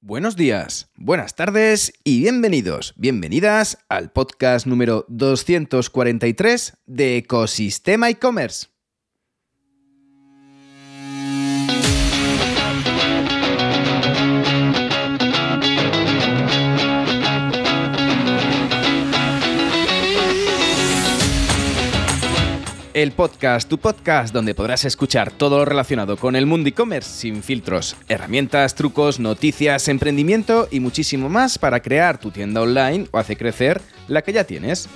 Buenos días, buenas tardes y bienvenidos, bienvenidas al podcast número 243 de Ecosistema e-commerce. El podcast, tu podcast, donde podrás escuchar todo lo relacionado con el mundo e-commerce sin filtros, herramientas, trucos, noticias, emprendimiento y muchísimo más para crear tu tienda online o hacer crecer la que ya tienes.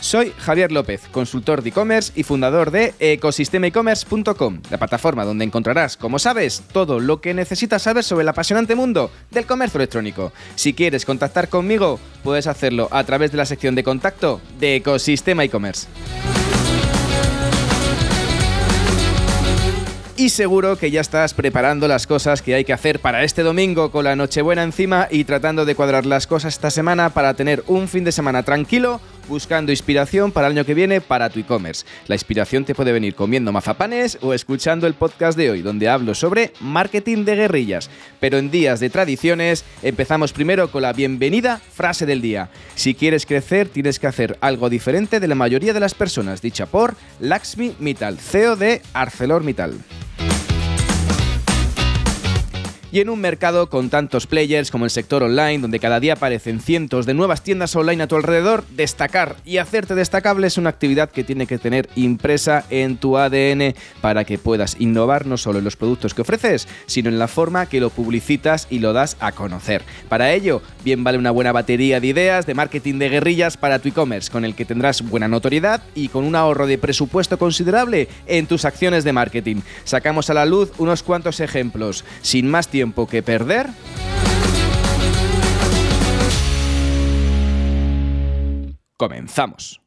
Soy Javier López, consultor de e-commerce y fundador de ecosistemaecommerce.com, la plataforma donde encontrarás, como sabes, todo lo que necesitas saber sobre el apasionante mundo del comercio electrónico. Si quieres contactar conmigo, puedes hacerlo a través de la sección de contacto de Ecosistema e-commerce. y seguro que ya estás preparando las cosas que hay que hacer para este domingo con la Nochebuena encima y tratando de cuadrar las cosas esta semana para tener un fin de semana tranquilo buscando inspiración para el año que viene para tu e-commerce. La inspiración te puede venir comiendo mazapanes o escuchando el podcast de hoy, donde hablo sobre marketing de guerrillas. Pero en días de tradiciones, empezamos primero con la bienvenida frase del día. Si quieres crecer, tienes que hacer algo diferente de la mayoría de las personas, dicha por Laxmi Mittal, CEO de ArcelorMittal. Y en un mercado con tantos players como el sector online, donde cada día aparecen cientos de nuevas tiendas online a tu alrededor, destacar y hacerte destacable es una actividad que tiene que tener impresa en tu ADN para que puedas innovar no solo en los productos que ofreces, sino en la forma que lo publicitas y lo das a conocer. Para ello, bien vale una buena batería de ideas de marketing de guerrillas para tu e-commerce, con el que tendrás buena notoriedad y con un ahorro de presupuesto considerable en tus acciones de marketing. Sacamos a la luz unos cuantos ejemplos. Sin más que perder. Comenzamos.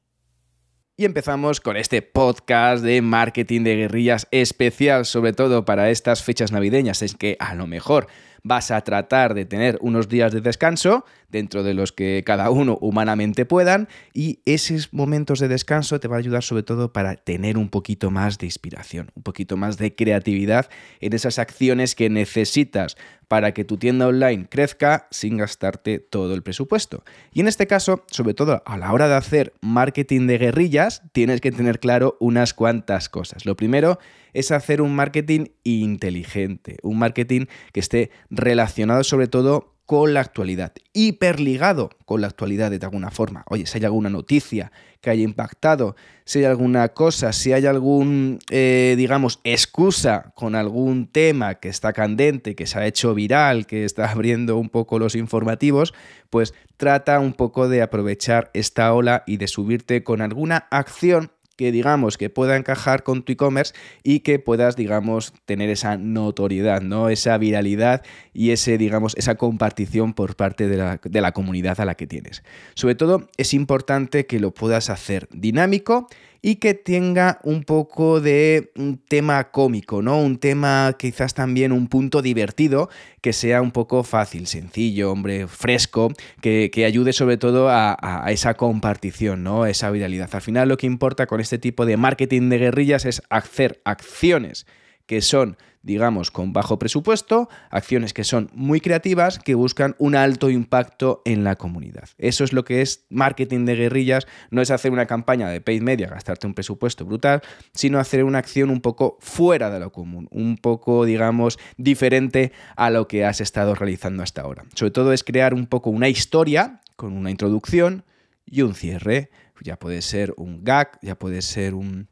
Y empezamos con este podcast de marketing de guerrillas especial, sobre todo para estas fechas navideñas. Es que a lo mejor vas a tratar de tener unos días de descanso dentro de los que cada uno humanamente puedan y esos momentos de descanso te van a ayudar sobre todo para tener un poquito más de inspiración, un poquito más de creatividad en esas acciones que necesitas para que tu tienda online crezca sin gastarte todo el presupuesto. Y en este caso, sobre todo a la hora de hacer marketing de guerrillas, tienes que tener claro unas cuantas cosas. Lo primero es hacer un marketing inteligente, un marketing que esté relacionado sobre todo con la actualidad, hiperligado con la actualidad de alguna forma. Oye, si hay alguna noticia que haya impactado, si hay alguna cosa, si hay algún, eh, digamos, excusa con algún tema que está candente, que se ha hecho viral, que está abriendo un poco los informativos, pues trata un poco de aprovechar esta ola y de subirte con alguna acción que digamos que pueda encajar con tu e-commerce y que puedas digamos tener esa notoriedad, ¿no? Esa viralidad y ese digamos esa compartición por parte de la, de la comunidad a la que tienes. Sobre todo es importante que lo puedas hacer dinámico y que tenga un poco de un tema cómico, ¿no? Un tema quizás también un punto divertido, que sea un poco fácil, sencillo, hombre, fresco, que, ayude sobre todo a, a, esa compartición, ¿no? Esa viralidad. Al final lo que importa con este tipo de marketing de guerrillas es hacer acciones que son digamos, con bajo presupuesto, acciones que son muy creativas, que buscan un alto impacto en la comunidad. Eso es lo que es marketing de guerrillas, no es hacer una campaña de paid media, gastarte un presupuesto brutal, sino hacer una acción un poco fuera de lo común, un poco, digamos, diferente a lo que has estado realizando hasta ahora. Sobre todo es crear un poco una historia con una introducción y un cierre. Ya puede ser un gag, ya puede ser un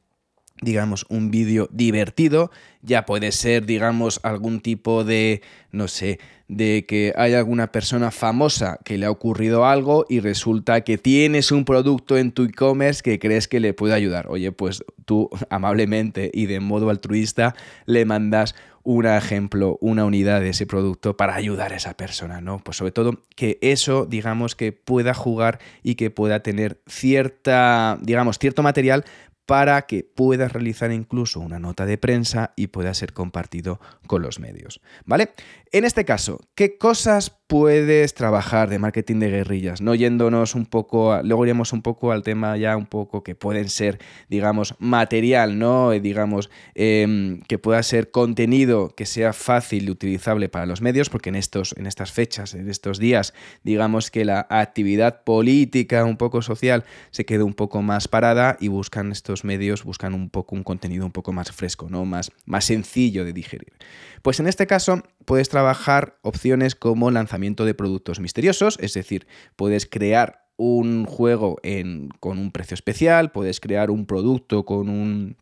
digamos, un vídeo divertido, ya puede ser, digamos, algún tipo de, no sé, de que hay alguna persona famosa que le ha ocurrido algo y resulta que tienes un producto en tu e-commerce que crees que le puede ayudar. Oye, pues tú amablemente y de modo altruista le mandas un ejemplo, una unidad de ese producto para ayudar a esa persona, ¿no? Pues sobre todo que eso, digamos, que pueda jugar y que pueda tener cierta, digamos, cierto material para que puedas realizar incluso una nota de prensa y pueda ser compartido con los medios. ¿Vale? En este caso, ¿qué cosas puedes trabajar de marketing de guerrillas, no yéndonos un poco, luego iremos un poco al tema ya un poco que pueden ser, digamos, material, ¿no? Digamos, em, que pueda ser contenido que sea fácil y utilizable para los medios, porque en, estos, en estas fechas, en estos días, digamos que la actividad política, un poco social, se queda un poco más parada y buscan estos medios, buscan un poco un contenido un poco más fresco, ¿no? Más, más sencillo de digerir. Pues en este caso puedes trabajar opciones como lanzamiento de productos misteriosos, es decir, puedes crear un juego con un precio especial, puedes crear un producto con un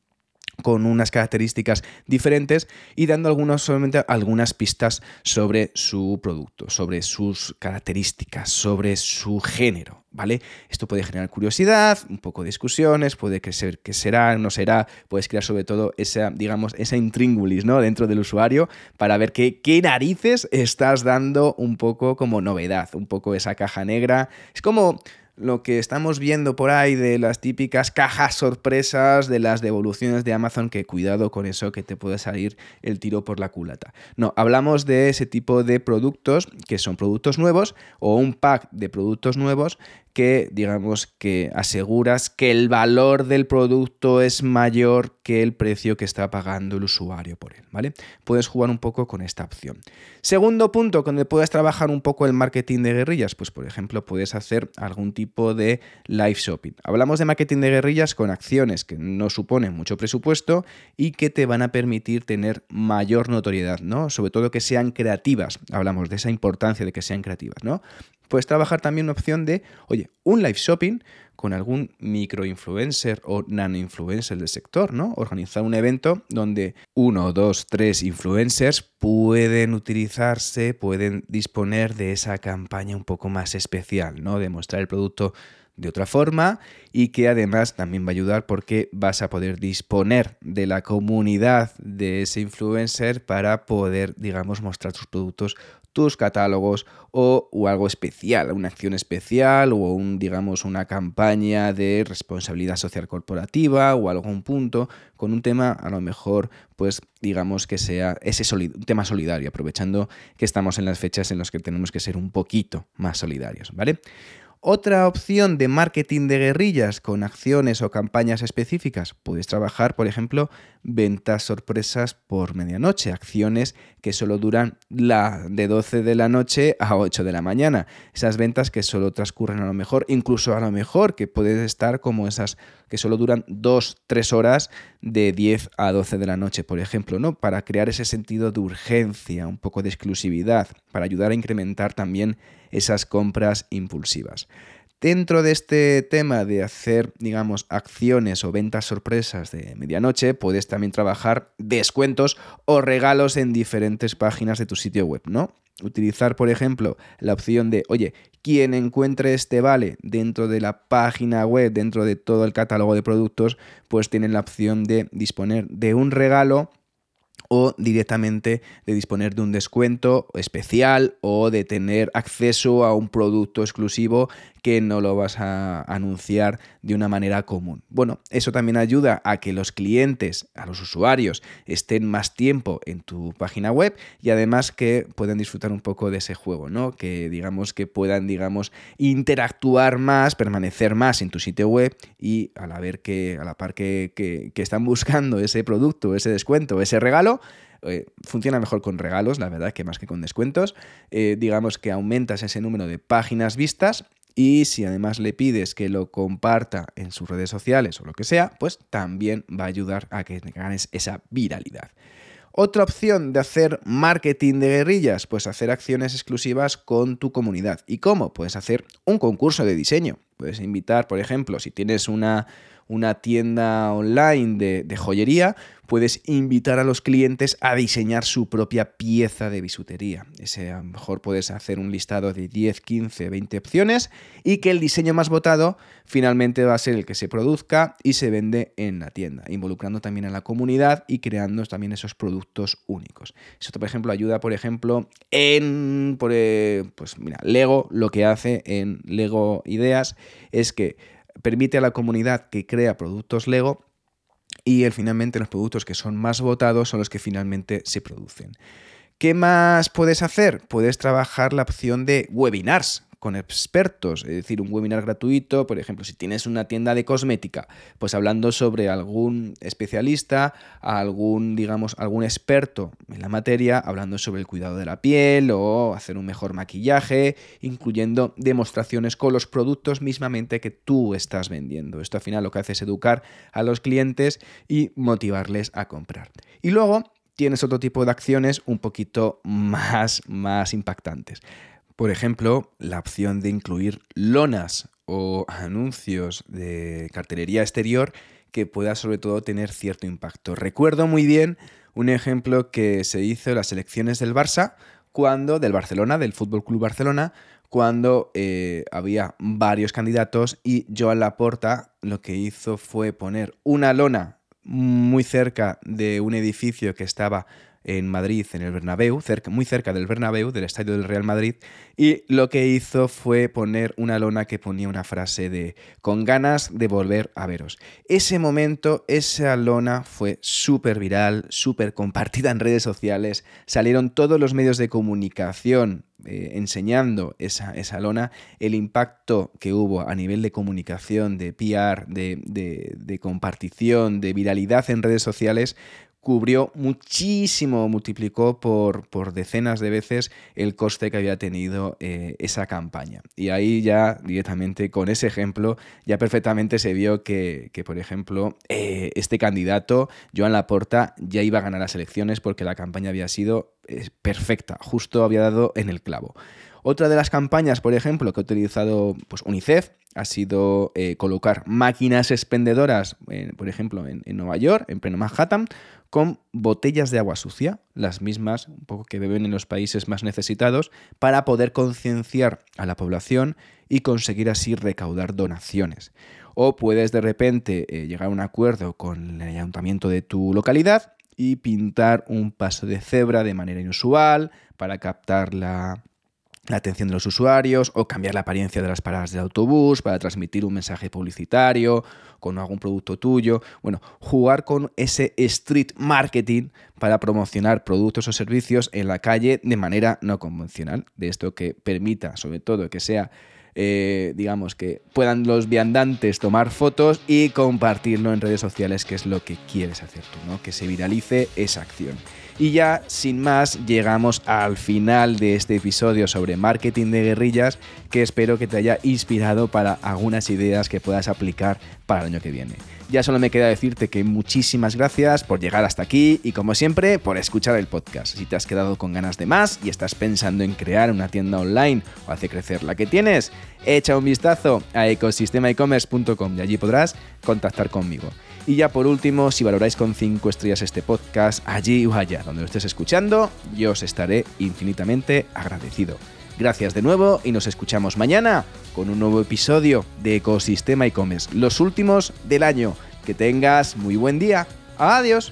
con unas características diferentes y dando algunos, solamente algunas pistas sobre su producto, sobre sus características, sobre su género, ¿vale? Esto puede generar curiosidad, un poco de discusiones, puede que, ser, que será, no será, puedes crear sobre todo esa, digamos, esa intríngulis, ¿no? Dentro del usuario para ver qué, qué narices estás dando un poco como novedad, un poco esa caja negra. Es como lo que estamos viendo por ahí de las típicas cajas sorpresas de las devoluciones de Amazon, que cuidado con eso que te puede salir el tiro por la culata. No, hablamos de ese tipo de productos que son productos nuevos o un pack de productos nuevos que digamos que aseguras que el valor del producto es mayor que el precio que está pagando el usuario por él, ¿vale? Puedes jugar un poco con esta opción. Segundo punto, donde puedes trabajar un poco el marketing de guerrillas, pues por ejemplo puedes hacer algún tipo de live shopping. Hablamos de marketing de guerrillas con acciones que no suponen mucho presupuesto y que te van a permitir tener mayor notoriedad, ¿no? Sobre todo que sean creativas. Hablamos de esa importancia de que sean creativas, ¿no? Puedes trabajar también una opción de, oye, un live shopping con algún microinfluencer o nano-influencer del sector, ¿no? Organizar un evento donde uno, dos, tres influencers pueden utilizarse, pueden disponer de esa campaña un poco más especial, ¿no? De mostrar el producto de otra forma y que además también va a ayudar porque vas a poder disponer de la comunidad de ese influencer para poder, digamos, mostrar tus productos tus catálogos o, algo especial, una acción especial o un, digamos, una campaña de responsabilidad social corporativa o algún punto con un tema a lo mejor, pues digamos que sea ese tema solidario, aprovechando que estamos en las fechas en las que tenemos que ser un poquito más solidarios, ¿vale? Otra opción de marketing de guerrillas con acciones o campañas específicas, puedes trabajar, por ejemplo, ventas sorpresas por medianoche, acciones que solo duran la de 12 de la noche a 8 de la mañana. Esas ventas que solo transcurren a lo mejor, incluso a lo mejor que puedes estar como esas que solo duran 2, 3 horas de 10 a 12 de la noche, por ejemplo, ¿no? Para crear ese sentido de urgencia, un poco de exclusividad, para ayudar a incrementar también esas compras impulsivas. Dentro de este tema de hacer, digamos, acciones o ventas sorpresas de medianoche, puedes también trabajar descuentos o regalos en diferentes páginas de tu sitio web, ¿no? Utilizar, por ejemplo, la opción de, oye, quien encuentre este vale dentro de la página web, dentro de todo el catálogo de productos, pues tienen la opción de disponer de un regalo o directamente de disponer de un descuento especial o de tener acceso a un producto exclusivo que no lo vas a anunciar de una manera común. Bueno, eso también ayuda a que los clientes, a los usuarios, estén más tiempo en tu página web y además que puedan disfrutar un poco de ese juego, ¿no? Que digamos que puedan, digamos, interactuar más, permanecer más en tu sitio web y a la, ver que, a la par que, que están buscando ese producto, ese descuento, ese regalo, eh, funciona mejor con regalos, la verdad, que más que con descuentos. Eh, digamos que aumentas ese número de páginas vistas y si además le pides que lo comparta en sus redes sociales o lo que sea, pues también va a ayudar a que ganes esa viralidad. Otra opción de hacer marketing de guerrillas, pues hacer acciones exclusivas con tu comunidad. ¿Y cómo? Puedes hacer un concurso de diseño. Puedes invitar, por ejemplo, si tienes una una tienda online de, joyería, puedes invitar a los clientes a diseñar su propia pieza de bisutería. Ese, a lo mejor puedes hacer un listado de 10, 15, 20 opciones y que el diseño más votado finalmente va a ser el que se produzca y se vende en la tienda, involucrando también a la comunidad y creando también esos productos únicos. Eso, por ejemplo, ayuda, por ejemplo, en eh, pues mira, Lego lo que hace en Lego Ideas es que permite a la comunidad que crea productos Lego y finalmente los productos que son más votados son los que finalmente se producen. ¿Qué más puedes hacer? Puedes trabajar la opción de webinars con expertos, es decir, un webinar gratuito, por ejemplo, si tienes una tienda de cosmética, pues hablando sobre algún especialista, algún, digamos, algún experto en la materia, hablando sobre el cuidado de la piel o hacer un mejor maquillaje, incluyendo demostraciones con los productos mismamente que tú estás vendiendo. Esto al final lo que hace es educar a los clientes y motivarles a comprar. Y luego tienes otro tipo de acciones un poquito más, más impactantes. Por ejemplo, la opción de incluir lonas o anuncios de cartelería exterior que pueda sobre todo tener cierto impacto. Recuerdo muy bien un ejemplo que se hizo en las elecciones del Barça, cuando, del Barcelona, del Fútbol Club Barcelona, cuando eh, había varios candidatos y Joan Laporta lo que hizo fue poner una lona muy cerca de un edificio que estaba en Madrid, en el Bernabéu, muy cerca del Bernabéu, del estadio del Real Madrid, y lo que hizo fue poner una lona que ponía una frase de con ganas de volver a veros. Ese momento, esa lona fue súper viral, súper compartida en redes sociales, salieron todos los medios de comunicación eh, enseñando esa, esa, lona, el impacto que hubo a nivel de comunicación, de PR, de, de compartición, de viralidad en redes sociales, cubrió muchísimo, multiplicó por, por, decenas de veces el coste que había tenido eh, esa campaña. Y ahí ya directamente con ese ejemplo ya perfectamente se vio que, que por ejemplo, eh, este candidato, Joan Laporta, ya iba a ganar las elecciones porque la campaña había sido eh, perfecta, justo había dado en el clavo. Otra de las campañas, por ejemplo, que ha utilizado pues, UNICEF ha sido eh, colocar máquinas expendedoras, por ejemplo, en, en, Nueva York, en pleno Manhattan, con botellas de agua sucia, las mismas un poco que beben en los países más necesitados, para poder concienciar a la población y conseguir así recaudar donaciones. O puedes de repente eh, llegar a un acuerdo con el ayuntamiento de tu localidad y pintar un paso de cebra de manera inusual para captar la la atención de los usuarios o cambiar la apariencia de las paradas del autobús para transmitir un mensaje publicitario con algún producto tuyo. Bueno, jugar con ese street marketing para promocionar productos o servicios en la calle de manera no convencional. De esto que permita, sobre todo, que sea eh, digamos, que puedan los viandantes tomar fotos y compartirlo en redes sociales, que es lo que quieres hacer tú, ¿no? Que se viralice esa acción. Y ya, sin más, llegamos al final de este episodio sobre marketing de guerrillas, que espero que te haya inspirado para algunas ideas que puedas aplicar para el año que viene. Ya solo me queda decirte que muchísimas gracias por llegar hasta aquí y como siempre por escuchar el podcast. Si te has quedado con ganas de más y estás pensando en crear una tienda online o hacer crecer la que tienes, echa un vistazo a ecosistemaecommerce.com y allí podrás contactar conmigo. Y ya por último, si valoráis con 5 estrellas este podcast, allí o allá donde lo estés escuchando, yo os estaré infinitamente agradecido. Gracias de nuevo y nos escuchamos mañana con un nuevo episodio de Ecosistema e-commerce, los últimos del año. Que tengas muy buen día. Adiós.